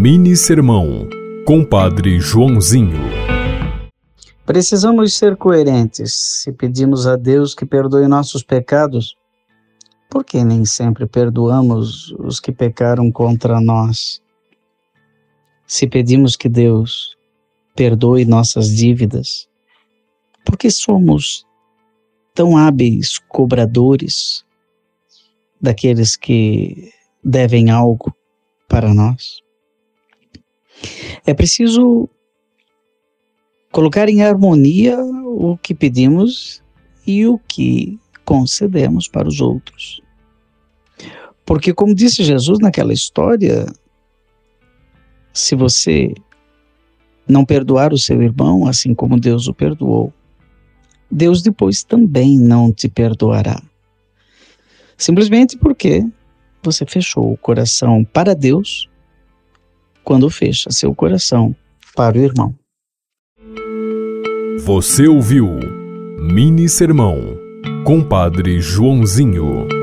Mini Sermão, Compadre Joãozinho. Precisamos ser coerentes. Se pedimos a Deus que perdoe nossos pecados, por que nem sempre perdoamos os que pecaram contra nós? Se pedimos que Deus perdoe nossas dívidas, por que somos tão hábeis cobradores daqueles que devem algo para nós? É preciso colocar em harmonia o que pedimos e o que concedemos para os outros. Porque, como disse Jesus naquela história, se você não perdoar o seu irmão, assim como Deus o perdoou, Deus depois também não te perdoará. Simplesmente porque você fechou o coração para Deus quando fecha seu coração para o irmão. Você ouviu Mini Sermão, Compadre Joãozinho.